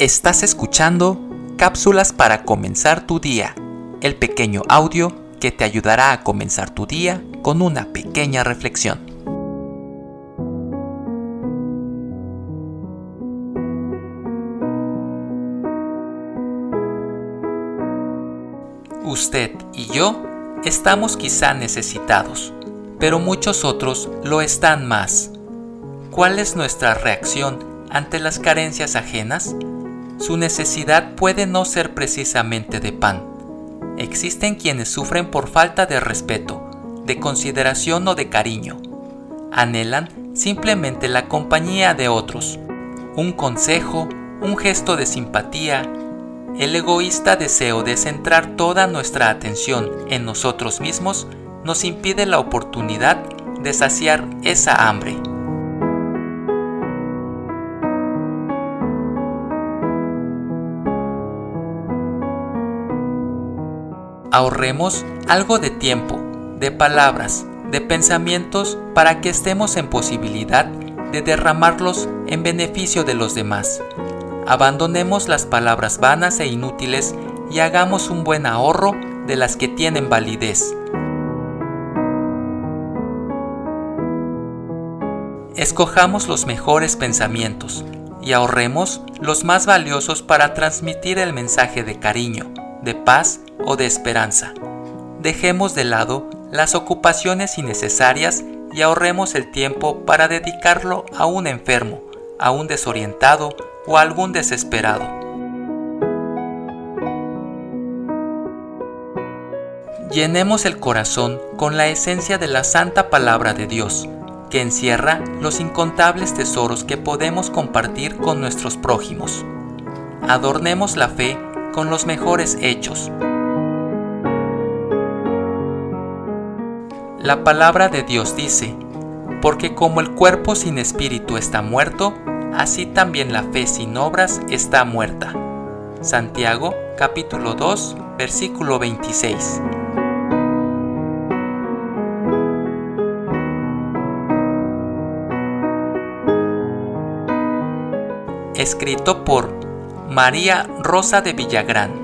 Estás escuchando Cápsulas para comenzar tu día, el pequeño audio que te ayudará a comenzar tu día con una pequeña reflexión. Usted y yo estamos quizá necesitados, pero muchos otros lo están más. ¿Cuál es nuestra reacción ante las carencias ajenas? Su necesidad puede no ser precisamente de pan. Existen quienes sufren por falta de respeto, de consideración o de cariño. Anhelan simplemente la compañía de otros, un consejo, un gesto de simpatía, el egoísta deseo de centrar toda nuestra atención en nosotros mismos nos impide la oportunidad de saciar esa hambre. Ahorremos algo de tiempo, de palabras, de pensamientos para que estemos en posibilidad de derramarlos en beneficio de los demás. Abandonemos las palabras vanas e inútiles y hagamos un buen ahorro de las que tienen validez. Escojamos los mejores pensamientos y ahorremos los más valiosos para transmitir el mensaje de cariño, de paz o de esperanza. Dejemos de lado las ocupaciones innecesarias y ahorremos el tiempo para dedicarlo a un enfermo, a un desorientado o a algún desesperado. Llenemos el corazón con la esencia de la santa palabra de Dios, que encierra los incontables tesoros que podemos compartir con nuestros prójimos. Adornemos la fe con los mejores hechos. La palabra de Dios dice, porque como el cuerpo sin espíritu está muerto, así también la fe sin obras está muerta. Santiago capítulo 2 versículo 26. Escrito por María Rosa de Villagrán.